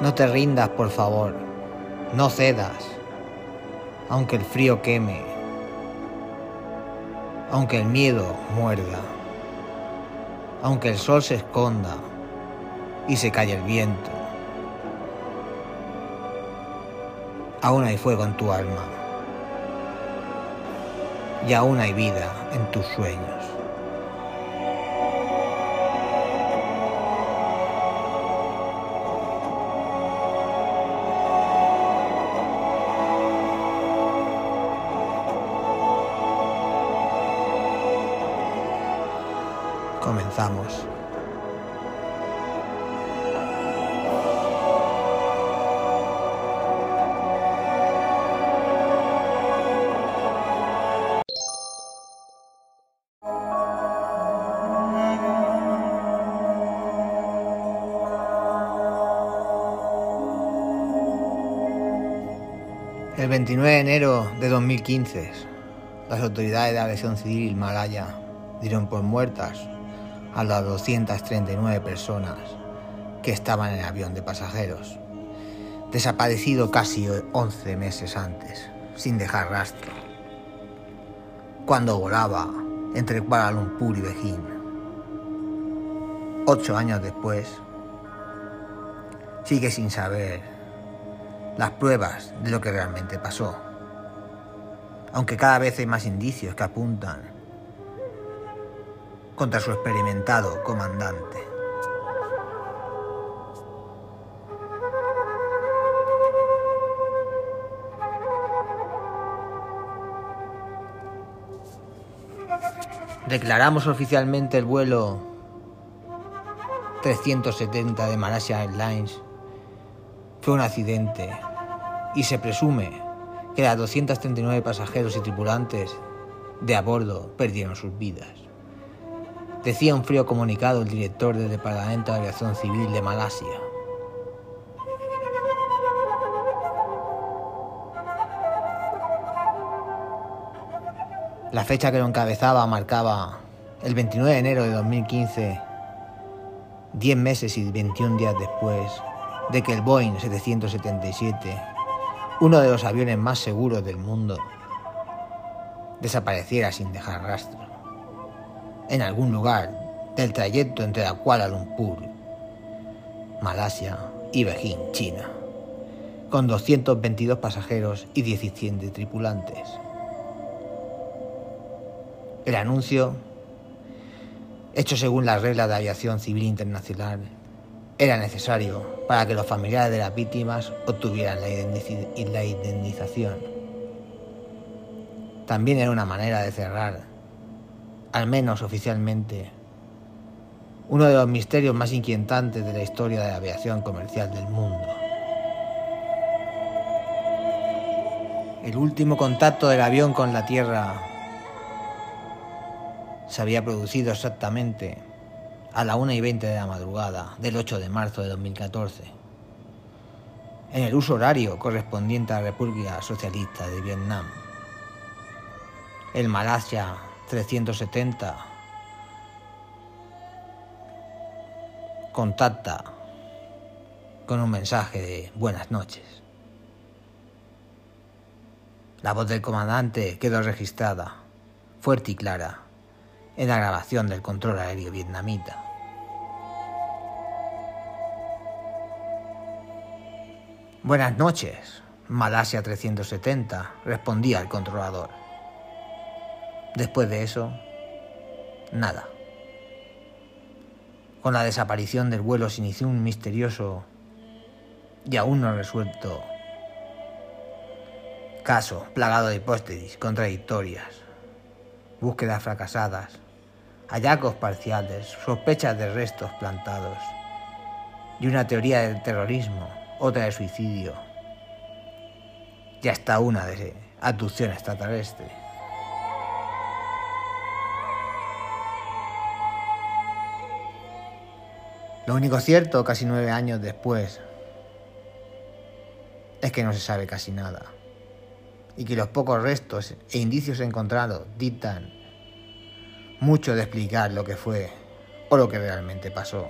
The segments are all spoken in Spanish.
No te rindas, por favor. No cedas. Aunque el frío queme. Aunque el miedo muerda. Aunque el sol se esconda y se calle el viento. Aún hay fuego en tu alma. Y aún hay vida en tus sueños. El 29 de enero de 2015, las autoridades de la aviación civil malaya dieron por muertas a las 239 personas que estaban en el avión de pasajeros, desaparecido casi 11 meses antes, sin dejar rastro, cuando volaba entre Kuala Lumpur y Beijing. Ocho años después, sigue sin saber las pruebas de lo que realmente pasó, aunque cada vez hay más indicios que apuntan contra su experimentado comandante. Declaramos oficialmente el vuelo 370 de Malaysia Airlines fue un accidente y se presume que las 239 pasajeros y tripulantes de a bordo perdieron sus vidas. Decía un frío comunicado el director del Departamento de Aviación Civil de Malasia. La fecha que lo encabezaba marcaba el 29 de enero de 2015, 10 meses y 21 días después de que el Boeing 777, uno de los aviones más seguros del mundo, desapareciera sin dejar rastro en algún lugar del trayecto entre la Kuala Lumpur, Malasia y Beijing, China, con 222 pasajeros y 17 tripulantes. El anuncio, hecho según las reglas de aviación civil internacional, era necesario para que los familiares de las víctimas obtuvieran la, indemnización. También era una manera de cerrar, al menos oficialmente, uno de los misterios más inquietantes de la historia de la aviación comercial del mundo. El último contacto del avión con la Tierra se había producido exactamente a la 1 y 20 de la madrugada del 8 de marzo de 2014, en el uso horario correspondiente a la República Socialista de Vietnam. El Malasia 370 contacta con un mensaje de buenas noches. La voz del comandante quedó registrada, fuerte y clara, en la grabación del control aéreo vietnamita. Buenas noches, Malasia 370, respondía el controlador. Después de eso, nada. Con la desaparición del vuelo se inició un misterioso y aún no resuelto caso plagado de hipótesis contradictorias, búsquedas fracasadas, hallazgos parciales, sospechas de restos plantados y una teoría del terrorismo, otra de suicidio y hasta una de abducción extraterrestre. Lo único cierto, casi nueve años después, es que no se sabe casi nada y que los pocos restos e indicios encontrados dictan mucho de explicar lo que fue o lo que realmente pasó.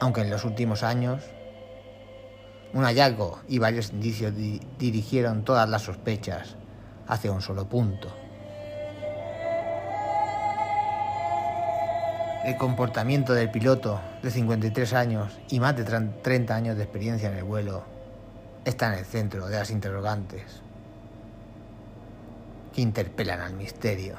Aunque en los últimos años Un hallazgo y varios indicios dirigieron todas las sospechas hacia un solo punto. El comportamiento del piloto de 53 años y más de 30 años de experiencia en el vuelo está en el centro de las interrogantes que interpelan al misterio.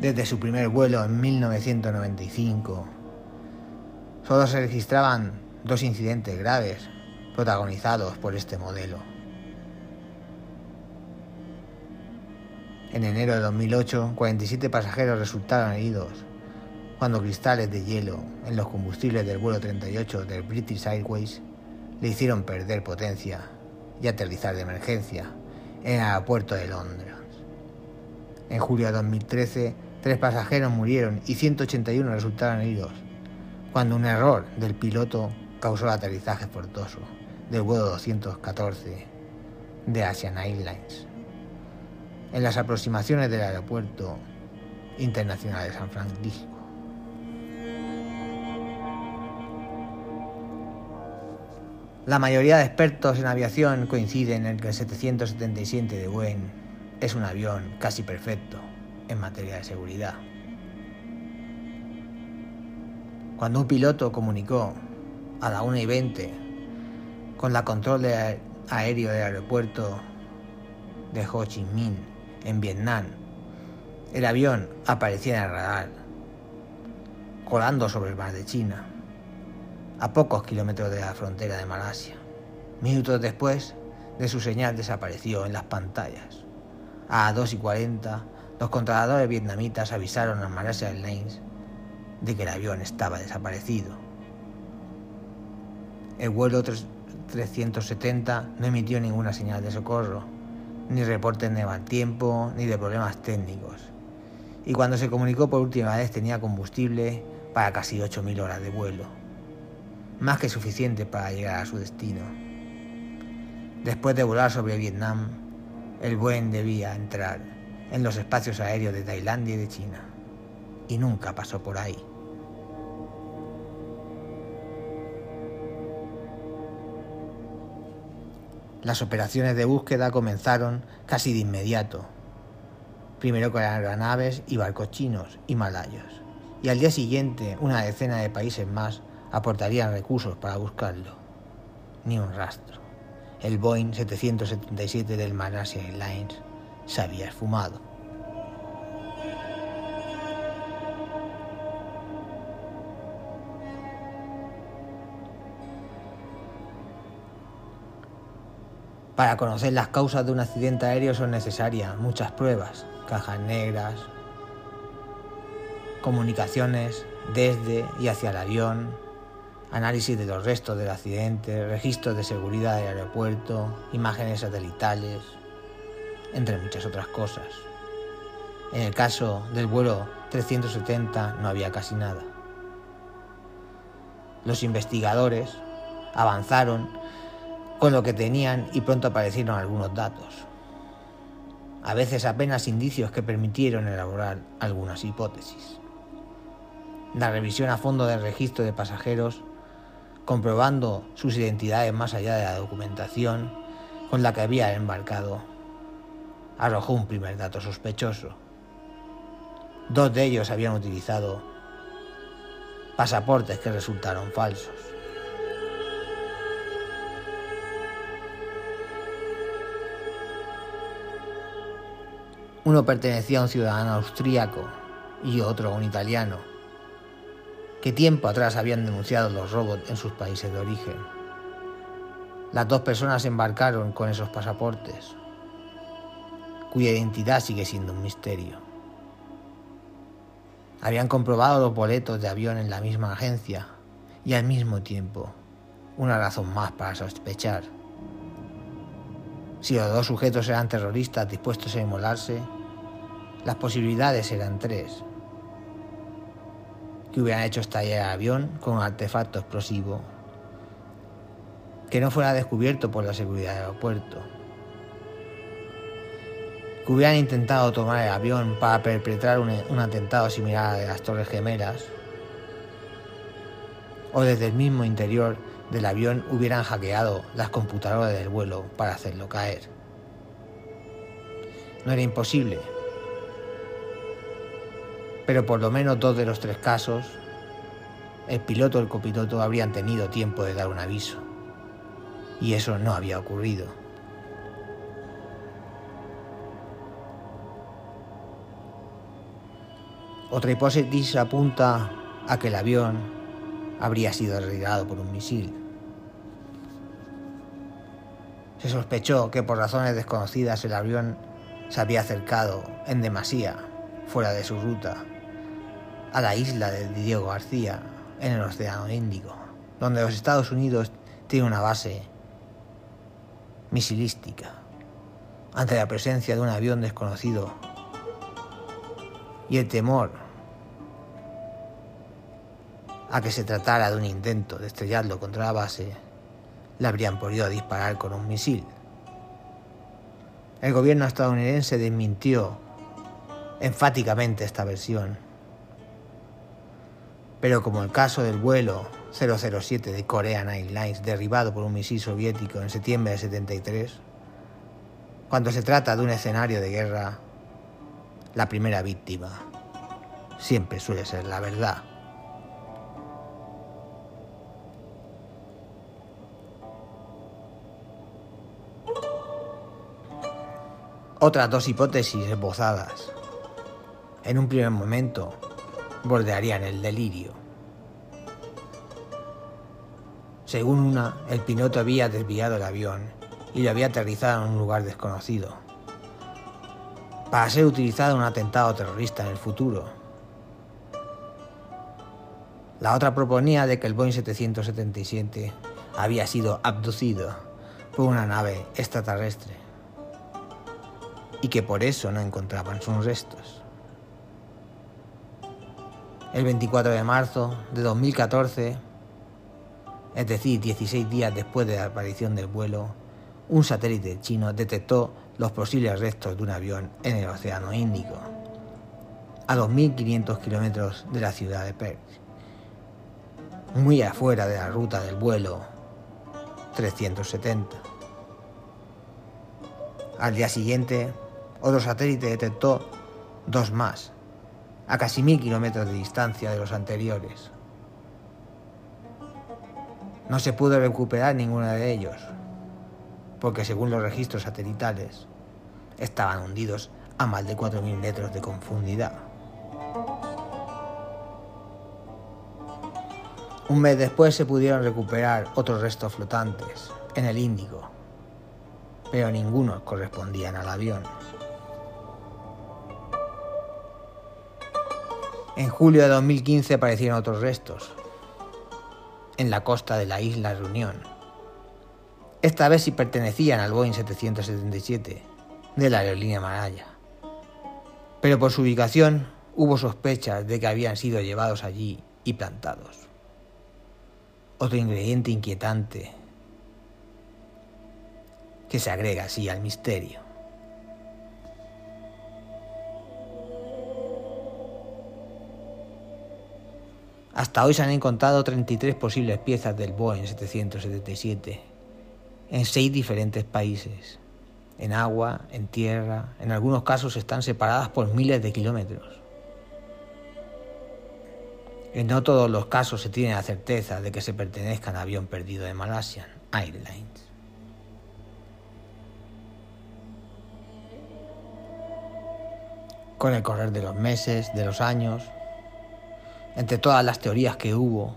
Desde su primer vuelo en 1995, solo se registraban dos incidentes graves protagonizados por este modelo. En enero de 2008, 47 pasajeros resultaron heridos cuando cristales de hielo en los combustibles del vuelo 38 del British Airways le hicieron perder potencia y aterrizar de emergencia en el aeropuerto de Londres. En julio de 2013, Tres pasajeros murieron y 181 resultaron heridos, cuando un error del piloto causó el aterrizaje forzoso del vuelo 214 de Asian Airlines en las aproximaciones del aeropuerto internacional de San Francisco. La mayoría de expertos en aviación coinciden en que el 777 de Boeing es un avión casi perfecto en materia de seguridad. Cuando un piloto comunicó a la 1 y 20 con la control aéreo del aeropuerto de Ho Chi Minh en Vietnam, el avión aparecía en el radar, colando sobre el mar de China, a pocos kilómetros de la frontera de Malasia. Minutos después de su señal desapareció en las pantallas. A 2 y 40 los controladores vietnamitas avisaron a Malaysia Airlines de que el avión estaba desaparecido. El vuelo 370 no emitió ninguna señal de socorro, ni reportes de mal tiempo, ni de problemas técnicos. Y cuando se comunicó por última vez tenía combustible para casi 8.000 horas de vuelo, más que suficiente para llegar a su destino. Después de volar sobre Vietnam, el buen debía entrar en los espacios aéreos de Tailandia y de China, y nunca pasó por ahí. Las operaciones de búsqueda comenzaron casi de inmediato, primero con aeronaves y barcos chinos y malayos, y al día siguiente una decena de países más aportarían recursos para buscarlo. Ni un rastro. El Boeing 777 del Malaysia Airlines se había esfumado. Para conocer las causas de un accidente aéreo son necesarias muchas pruebas, cajas negras, comunicaciones desde y hacia el avión, análisis de los restos del accidente, registros de seguridad del aeropuerto, imágenes satelitales, entre muchas otras cosas. En el caso del vuelo 370 no había casi nada. Los investigadores avanzaron con lo que tenían y pronto aparecieron algunos datos. A veces apenas indicios que permitieron elaborar algunas hipótesis. La revisión a fondo del registro de pasajeros, comprobando sus identidades más allá de la documentación con la que había embarcado, arrojó un primer dato sospechoso. Dos de ellos habían utilizado pasaportes que resultaron falsos. Uno pertenecía a un ciudadano austríaco y otro a un italiano, que tiempo atrás habían denunciado los robos en sus países de origen. Las dos personas embarcaron con esos pasaportes, cuya identidad sigue siendo un misterio. Habían comprobado los boletos de avión en la misma agencia y al mismo tiempo una razón más para sospechar. Si los dos sujetos eran terroristas dispuestos a inmolarse, Las posibilidades eran tres. Que hubieran hecho estallar el avión con un artefacto explosivo. Que no fuera descubierto por la seguridad del aeropuerto. Hubieran intentado tomar el avión para perpetrar un, atentado similar a de las Torres Gemelas. O desde el mismo interior del avión hubieran hackeado las computadoras del vuelo para hacerlo caer. No era imposible, pero por lo menos dos de los tres casos, el piloto y el copiloto habrían tenido tiempo de dar un aviso, y eso no había ocurrido. Otra hipótesis apunta a que el avión habría sido derribado por un misil. Se sospechó que por razones desconocidas el avión se había acercado en demasía, fuera de su ruta, a la isla de Diego García, en el Océano Índico, donde los Estados Unidos tienen una base misilística. Ante la presencia de un avión desconocido y el temor a que se tratara de un intento de estrellarlo contra la base, le habrían podido disparar con un misil. El gobierno estadounidense desmintió enfáticamente esta versión. Pero como el caso del vuelo 007 de Korean Airlines derribado por un misil soviético en septiembre de 73, cuando se trata de un escenario de guerra, la primera víctima siempre suele ser la verdad. Otras dos hipótesis esbozadas, en un primer momento, bordearían el delirio. Según una, el piloto había desviado el avión y lo había aterrizado en un lugar desconocido, para ser utilizado en un atentado terrorista en el futuro. La otra proponía de que el Boeing 777 había sido abducido por una nave extraterrestre y que por eso no encontraban sus restos. El 24 de marzo de 2014, es decir, 16 días después de la aparición del vuelo, un satélite chino detectó los posibles restos de un avión en el Océano Índico, a 2.500 kilómetros de la ciudad de Perth, muy afuera de la ruta del vuelo 370. Al día siguiente, otro satélite detectó dos más, a casi mil kilómetros de distancia de los anteriores. No se pudo recuperar ninguno de ellos, porque según los registros satelitales, estaban hundidos a más de 4.000 metros de profundidad. Un mes después se pudieron recuperar otros restos flotantes en el Índico, pero ninguno correspondían al avión. En julio de 2015 aparecieron otros restos, en la costa de la isla Reunión. Esta vez sí pertenecían al Boeing 777 de la aerolínea Malaya. Pero por su ubicación hubo sospechas de que habían sido llevados allí y plantados. Otro ingrediente inquietante que se agrega así al misterio. Hasta hoy se han encontrado 33 posibles piezas del Boeing 777 en seis diferentes países, en agua, en tierra, en algunos casos están separadas por miles de kilómetros. En no todos los casos se tiene la certeza de que se pertenezcan al avión perdido de Malaysian Airlines. Con el correr de los meses, de los años, entre todas las teorías que hubo,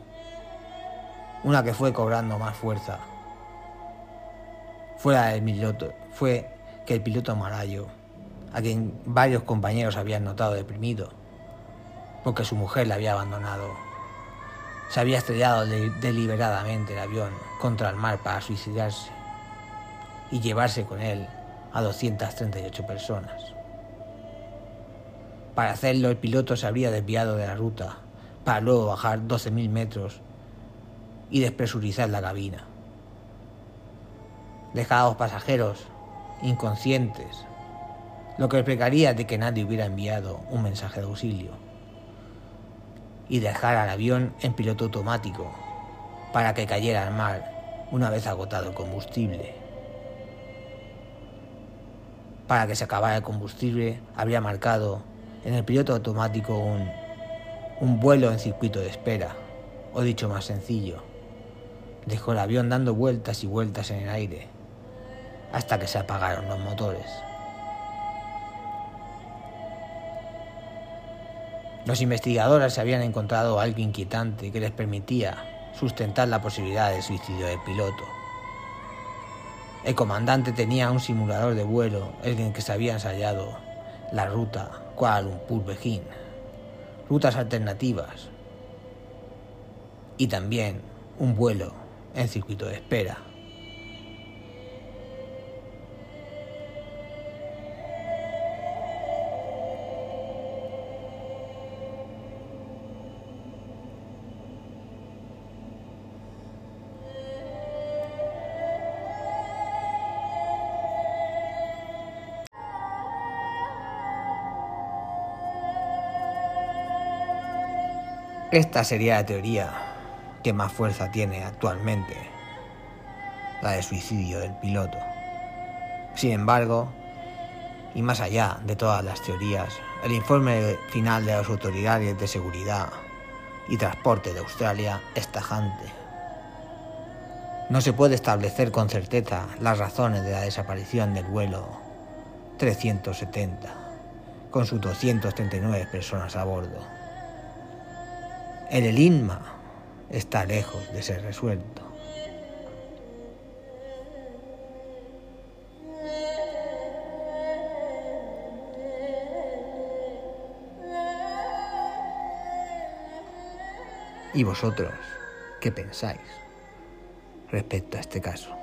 una que fue cobrando más fuerza fuera del piloto, fue que el piloto malayo, a quien varios compañeros habían notado deprimido, porque su mujer le había abandonado, se había estrellado deliberadamente el avión contra el mar para suicidarse y llevarse con él a 238 personas. Para hacerlo el piloto se habría desviado de la ruta, para luego bajar 12.000 metros y despresurizar la cabina. Los pasajeros inconscientes, lo que explicaría de que nadie hubiera enviado un mensaje de auxilio. Y dejar al avión en piloto automático para que cayera al mar una vez agotado el combustible. Para que se acabara el combustible habría marcado en el piloto automático un, un vuelo en circuito de espera, o dicho más sencillo, dejó el avión dando vueltas y vueltas en el aire hasta que se apagaron los motores. Los investigadores habían encontrado algo inquietante que les permitía sustentar la posibilidad de suicidio del piloto. El comandante tenía un simulador de vuelo en el que se había ensayado la ruta Kuala Lumpur-Bejín, rutas alternativas y también un vuelo en circuito de espera. Esta sería la teoría que más fuerza tiene actualmente, la de suicidio del piloto. Sin embargo, y más allá de todas las teorías, el informe final de las autoridades de seguridad y transporte de Australia es tajante. No se puede establecer con certeza las razones de la desaparición del vuelo 370, con sus 239 personas a bordo. El enigma está lejos de ser resuelto. ¿Y vosotros qué pensáis respecto a este caso?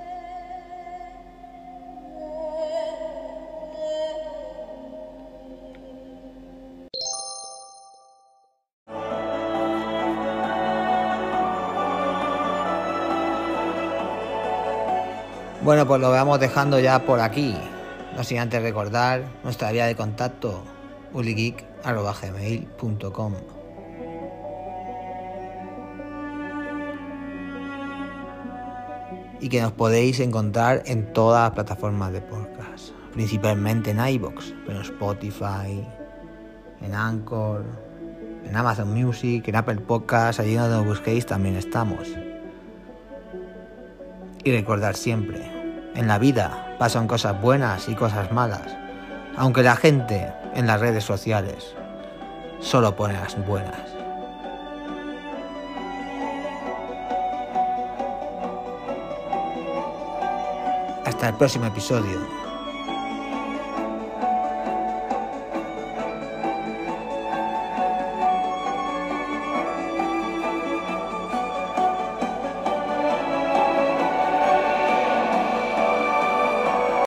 Bueno, pues lo vamos dejando ya por aquí. No sin antes recordar nuestra vía de contacto uligeek.gmail.com y que nos podéis encontrar en todas las plataformas de podcast, principalmente en iBox, pero en Spotify, en Anchor, en Amazon Music, en Apple Podcasts, allí donde nos busquéis también estamos. Y recordar siempre, en la vida pasan cosas buenas y cosas malas, aunque la gente en las redes sociales solo pone las buenas. Hasta el próximo episodio.